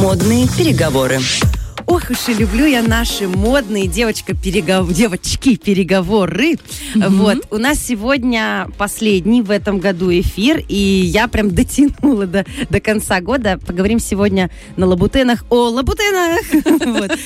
Модные переговоры. Ох уж и люблю я наши модные девочка перегов... девочки переговоры. Mm-hmm. Вот у нас сегодня последний в этом году эфир, и я прям дотянула до, до конца года. Поговорим сегодня на лабутенах о лабутенах.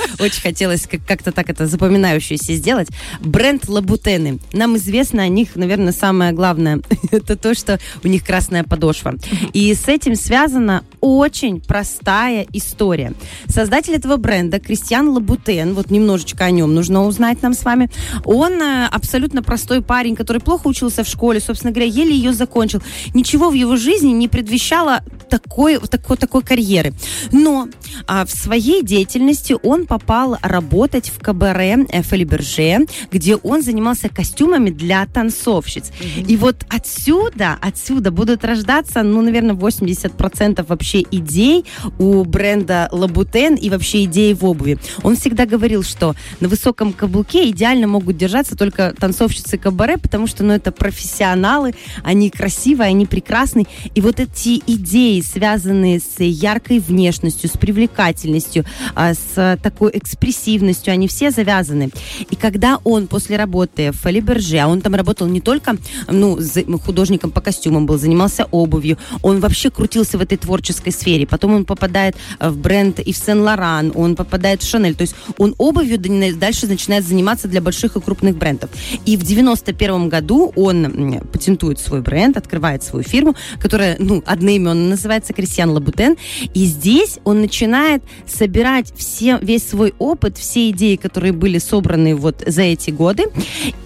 Очень хотелось как-то так это запоминающееся сделать. Бренд лабутены. Нам известно о них, наверное, самое главное. это то, что у них красная подошва. И с этим связана очень простая история. Создатель этого бренда бренда Кристиан Лабутен, вот немножечко о нем нужно узнать нам с вами. Он э, абсолютно простой парень, который плохо учился в школе, собственно говоря, еле ее закончил. Ничего в его жизни не предвещало такой, такой, такой карьеры. Но а, в своей деятельности он попал работать в кабаре э, Фалиберже, где он занимался костюмами для танцовщиц. Mm-hmm. И вот отсюда, отсюда будут рождаться, ну, наверное, 80% вообще идей у бренда Лабутен и вообще идей в обуви. Он всегда говорил, что на высоком каблуке идеально могут держаться только танцовщицы кабаре, потому что, ну, это профессионалы, они красивые, они прекрасные. И вот эти идеи, связанные с яркой внешностью, с привлекательностью, а, с такой экспрессивностью, они все завязаны. И когда он после работы в Фалиберже, а он там работал не только ну, художником по костюмам был, занимался обувью, он вообще крутился в этой творческой сфере. Потом он попадает в бренд Ив Сен-Лоран, он попадает в Шанель. То есть он обувью дальше начинает заниматься для больших и крупных брендов. И в 91 году он патентует свой бренд, открывает свою фирму, которая, ну, одноименно называется Кристиан Лабутен. И здесь он начинает собирать все, весь свой опыт, все идеи, которые были собраны вот за эти годы,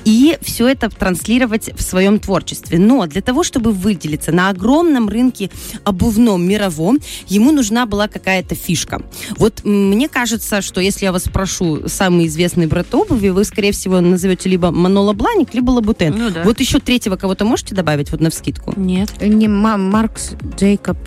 и все это транслировать в своем творчестве. Но для того, чтобы выделиться на огромном рынке обувном мировом, ему нужна была какая-то фишка. Вот мне кажется, что если я вас спрошу самый известный бренд обуви, вы, скорее всего, назовете либо Manolo Blahnik, либо Лабутен. Ну, да. Вот еще третьего кого-то можете добавить вот на вскидку? Нет. Не Маркс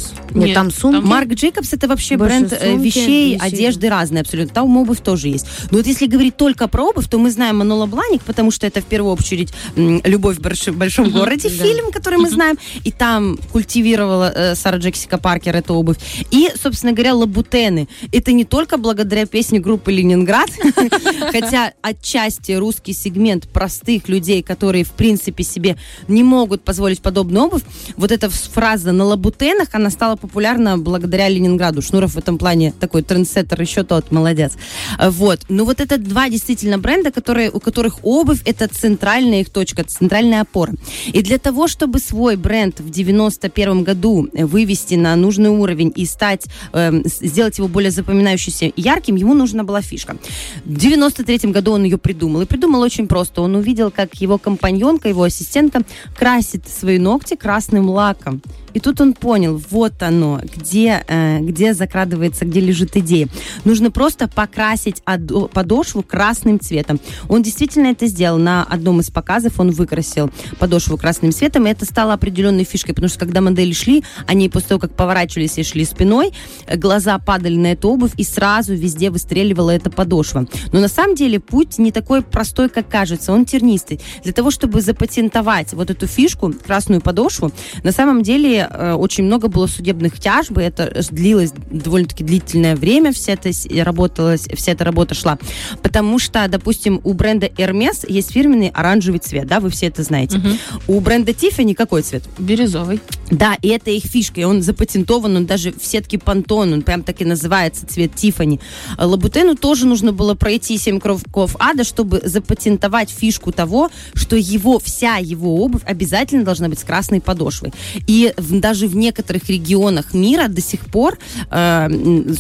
Джейкобс. Нет, Нет там сумки. Марк Джейкобс это вообще Больше бренд э, сумки, вещей, вещей, одежды разные абсолютно. Там обувь тоже есть. Но вот если говорить только про обувь, то мы знаем Манола Бланик, потому что это в первую очередь «Любовь в большом городе», фильм, который мы знаем. И там культивировала э, Сара Джексика Паркер эту обувь. И, собственно говоря, Лабутены. Это не только благодаря песне группы «Ленинград», хотя отчасти русский сегмент простых людей, которые, в принципе, себе не могут позволить подобную обувь, вот эта фраза «на лабутенах», она стала популярна благодаря Ленинграду. Шнуров в этом плане такой трендсеттер еще тот, молодец. Вот. Ну вот это два действительно бренда, которые, у которых обувь – это центральная их точка, центральная опора. И для того, чтобы свой бренд в 91 году вывести на нужный уровень и стать, э, сделать его более запоминающимся ярким, ярким, ему нужна была фишка. В 93 году он ее придумал. И придумал очень просто. Он увидел, как его компаньонка, его ассистентка красит свои ногти красным лаком. И тут он понял, вот оно, где, э, где закрадывается, где лежит идея. Нужно просто покрасить подошву красным цветом. Он действительно это сделал. На одном из показов он выкрасил подошву красным цветом, и это стало определенной фишкой, потому что когда модели шли, они после того, как поворачивались и шли спиной, глаза падали на эту обувь, и сразу везде выстреливала эта подошва. Но на самом деле путь не такой простой, как кажется, он тернистый. Для того, чтобы запатентовать вот эту фишку, красную подошву, на самом деле Э, очень много было судебных тяжб, и это длилось довольно-таки длительное время, вся эта, работалась, вся эта работа шла. Потому что, допустим, у бренда Hermes есть фирменный оранжевый цвет, да, вы все это знаете. Угу. У бренда Tiffany какой цвет? Бирюзовый. Да, и это их фишка, и он запатентован, он даже в сетке Pantone, он прям так и называется, цвет Тифани. Лабутену тоже нужно было пройти семь кровков ада, чтобы запатентовать фишку того, что его, вся его обувь обязательно должна быть с красной подошвой. И в, даже в некоторых регионах мира до сих пор, э,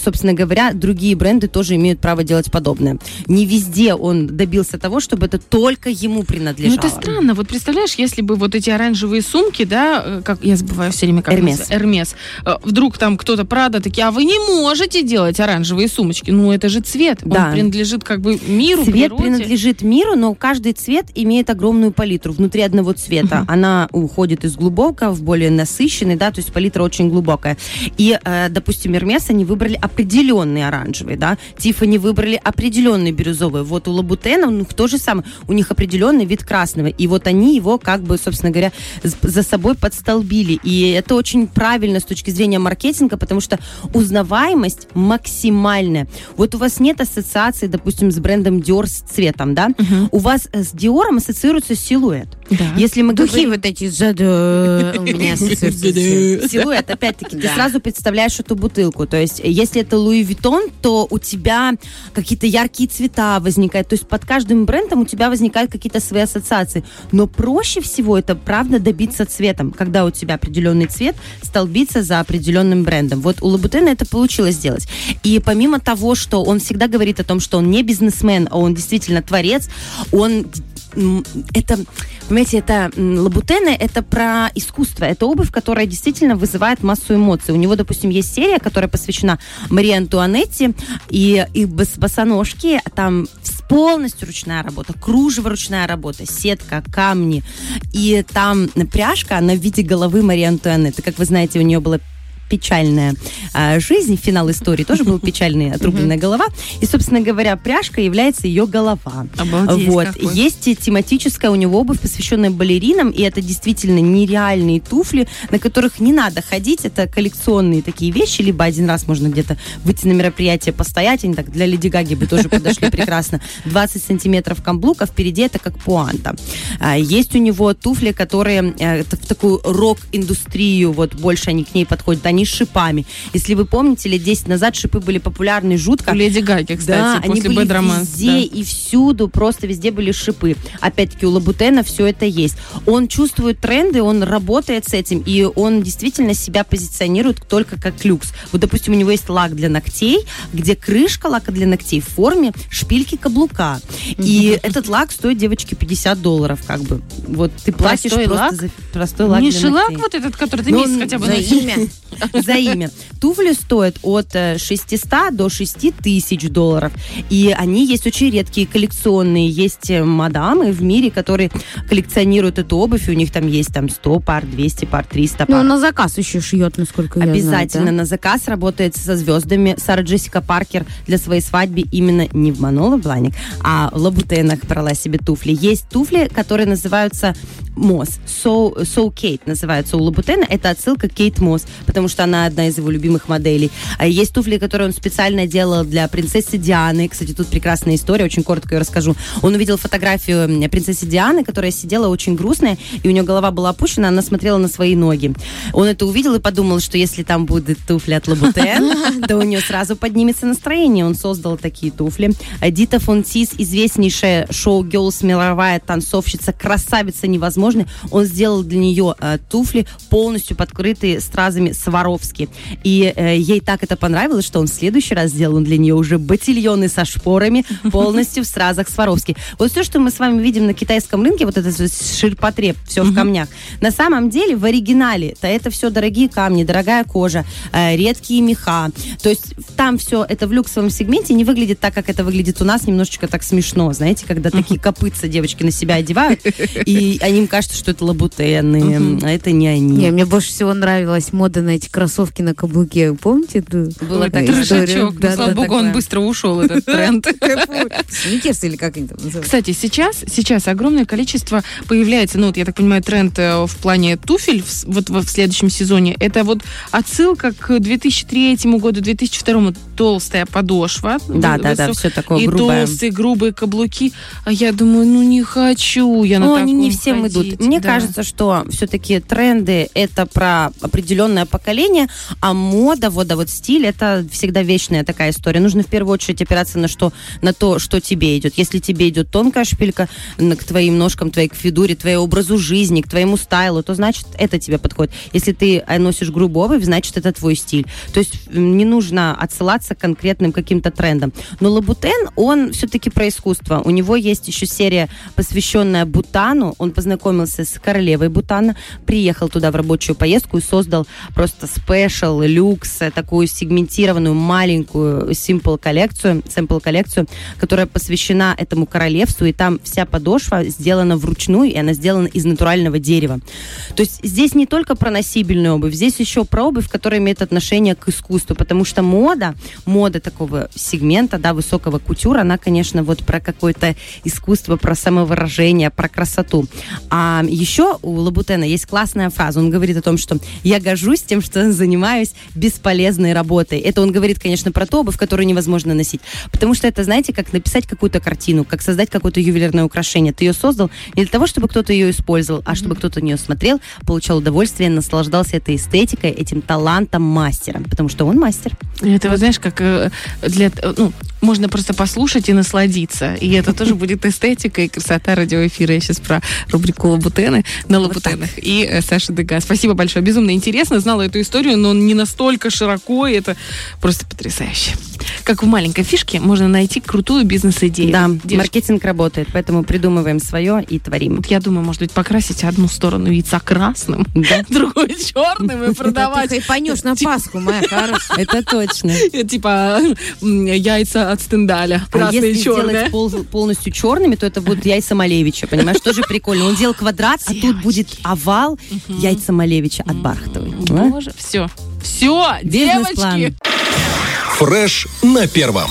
собственно говоря, другие бренды тоже имеют право делать подобное. Не везде он добился того, чтобы это только ему принадлежало. Ну это странно. Вот представляешь, если бы вот эти оранжевые сумки, да, э, как я забываю все время, как Эрмес. Эрмес. Э, вдруг там кто-то Прада такие, а вы не можете делать оранжевые сумочки. Ну это же цвет. Да. Он принадлежит как бы миру, Цвет природе. принадлежит миру, но каждый цвет имеет огромную палитру внутри одного цвета. Она уходит из глубокого в более насыщенный, да, то есть палитра очень глубокая. И, э, допустим, Эрмес они выбрали определенный оранжевый, да, Тифани выбрали определенный бирюзовый. Вот у Лабутена у них то же самое, у них определенный вид красного. И вот они его, как бы, собственно говоря, за собой застолбили. И это очень правильно с точки зрения маркетинга, потому что узнаваемость максимальная. Вот у вас нет ассоциации, допустим, с брендом Dior с цветом, да? Угу. У вас с Dior ассоциируется силуэт. Да. Если мы Духи говорим... вот эти у меня Силуэт, опять-таки, ты сразу представляешь эту бутылку. То есть, если это Louis Vuitton, то у тебя какие-то яркие цвета возникают. То есть, под каждым брендом у тебя возникают какие-то свои ассоциации. Но проще всего это, правда, добиться цветом, когда у тебя определенный цвет столбится за определенным брендом. Вот у Лабутена это получилось сделать. И помимо того, что он всегда говорит о том, что он не бизнесмен, а он действительно творец, он это, понимаете, это лабутены, это про искусство. Это обувь, которая действительно вызывает массу эмоций. У него, допустим, есть серия, которая посвящена Марии Антуанетте, и, и босоножки, там полностью ручная работа, кружево ручная работа, сетка, камни. И там пряжка, она в виде головы Марии Антуанетты. Как вы знаете, у нее было печальная а, жизнь, финал истории тоже был печальный, отрубленная голова. И, собственно говоря, пряжка является ее голова. Обалдеть вот. Есть тематическая у него обувь, посвященная балеринам, и это действительно нереальные туфли, на которых не надо ходить. Это коллекционные такие вещи, либо один раз можно где-то выйти на мероприятие, постоять, они так для Леди Гаги бы тоже подошли прекрасно. 20 сантиметров каблука, впереди это как пуанта. А, есть у него туфли, которые э, в такую рок-индустрию, вот больше они к ней подходят. Они они с шипами. Если вы помните, лет 10 назад шипы были популярны жутко. У Леди Гаги, кстати, да, после они были везде да. и всюду, просто везде были шипы. Опять-таки, у Лабутена все это есть. Он чувствует тренды, он работает с этим, и он действительно себя позиционирует только как люкс. Вот, допустим, у него есть лак для ногтей, где крышка лака для ногтей в форме шпильки каблука. И этот лак стоит, девочки, 50 долларов, как бы. Вот ты платишь простой просто лак? за простой лак Не шелак вот этот, который ты месяц хотя бы носишь? имя. за имя. Туфли стоят от 600 до 6 тысяч долларов. И они есть очень редкие, коллекционные. Есть э, мадамы в мире, которые коллекционируют эту обувь, и у них там есть там 100 пар, 200 пар, 300 пар. Ну, на заказ еще шьет, насколько я Обязательно знаю. да? на заказ работает со звездами. Сара Джессика Паркер для своей свадьбы именно не в Маноло Бланик, а в Лабутенах брала себе туфли. Есть туфли, которые называются Мосс. So, so Kate называется у Лабутена. Это отсылка Кейт Мосс, потому что она одна из его любимых моделей. А есть туфли, которые он специально делал для принцессы Дианы. Кстати, тут прекрасная история, очень коротко ее расскажу. Он увидел фотографию принцессы Дианы, которая сидела очень грустная, и у нее голова была опущена, она смотрела на свои ноги. Он это увидел и подумал, что если там будут туфли от Лабутен, то у нее сразу поднимется настроение. Он создал такие туфли. Дита Фонтис, известнейшая шоу-гелс, мировая танцовщица, красавица невозможная. Он сделал для нее э, туфли полностью подкрытые стразами Сваровски. И э, ей так это понравилось, что он в следующий раз сделал для нее уже ботильоны со шпорами полностью в стразах Сваровски. Вот все, что мы с вами видим на китайском рынке, вот этот ширпотреб, все в камнях, на самом деле в оригинале то это все дорогие камни, дорогая кожа, э, редкие меха. То есть там все это в люксовом сегменте не выглядит так, как это выглядит у нас, немножечко так смешно, знаете, когда такие копытца девочки на себя одевают, и они кажется, что это лабутены, а это не они. Не, мне больше всего нравилась мода на эти кроссовки на каблуке. Помните? Было такая история. Да, слава богу, он быстро ушел, этот тренд. Сникерс или как они там называются? Кстати, сейчас, сейчас огромное количество появляется, ну вот я так понимаю, тренд э, в плане туфель вот в следующем сезоне. Это вот отсылка к 2003 году, 2002 толстая подошва. Да, да, да, все такое и грубое. И толстые грубые каблуки. А я думаю, ну не хочу я на Ну, таком они не всем идут. Мне Да. кажется, что все-таки тренды это про определенное поколение, а мода, вот, да, вот стиль это всегда вечная такая история. Нужно в первую очередь опираться на что, на то, что тебе идет. Если тебе идет тонкая шпилька к твоим ножкам, твоей к фигуре, твоему образу жизни, к твоему стайлу, то значит это тебе подходит. Если ты носишь грубую обувь, значит это твой стиль. То есть не нужно отсылаться к конкретным каким-то трендам. Но Лабутен, он все-таки про искусство. У него есть еще серия, посвященная Бутану. Он познакомился с королевой Бутана, приехал туда в рабочую поездку и создал просто Special, Luxe, такую сегментированную маленькую Simple коллекцию, Simple коллекцию, которая посвящена этому королевству, и там вся подошва сделана вручную, и она сделана из натурального дерева. То есть здесь не только про носибельную обувь, здесь еще про обувь, которая имеет отношение к искусству, потому что мода, мода такого сегмента, да, высокого кутюра, она, конечно, вот про какое-то искусство, про самовыражение, про красоту. А еще у Лабутена есть классная фраза. Он говорит о том, что я горжусь тем, что занимаюсь бесполезной работой. Это он говорит, конечно, про ту обувь, которую невозможно носить. Потому что это, знаете, как написать какую-то картину, как создать какое-то ювелирное украшение. Ты ее создал не для того, чтобы кто-то ее использовал, а чтобы кто-то на нее смотрел, получал удовольствие, наслаждался этой эстетикой, этим талантом мастера. Потому что он мастер. Это, вот, знаешь, как э, для... Ну, можно просто послушать и насладиться. И это тоже будет эстетика и красота радиоэфира. Я сейчас про рубрику Лабутены на Лабутенах и э, Саша Дега. Спасибо большое. Безумно интересно. Знала эту историю, но не настолько широко. И это просто потрясающе. Как в маленькой фишке можно найти крутую бизнес-идею. Да, Девушки. маркетинг работает, поэтому придумываем свое и творим. Вот я думаю, может быть, покрасить одну сторону яйца красным, да. другую черным и продавать. Ты хайпанешь на Пасху, моя хорошая. Это точно. Типа яйца от стендаля, красные а если черные. сделать полностью черными, то это будут яйца Малевича, понимаешь? Тоже прикольно. Он делал квадрат, а тут будет овал яйца Малевича от Бархатовой. Боже, все. Все, девочки. Фреш на первом.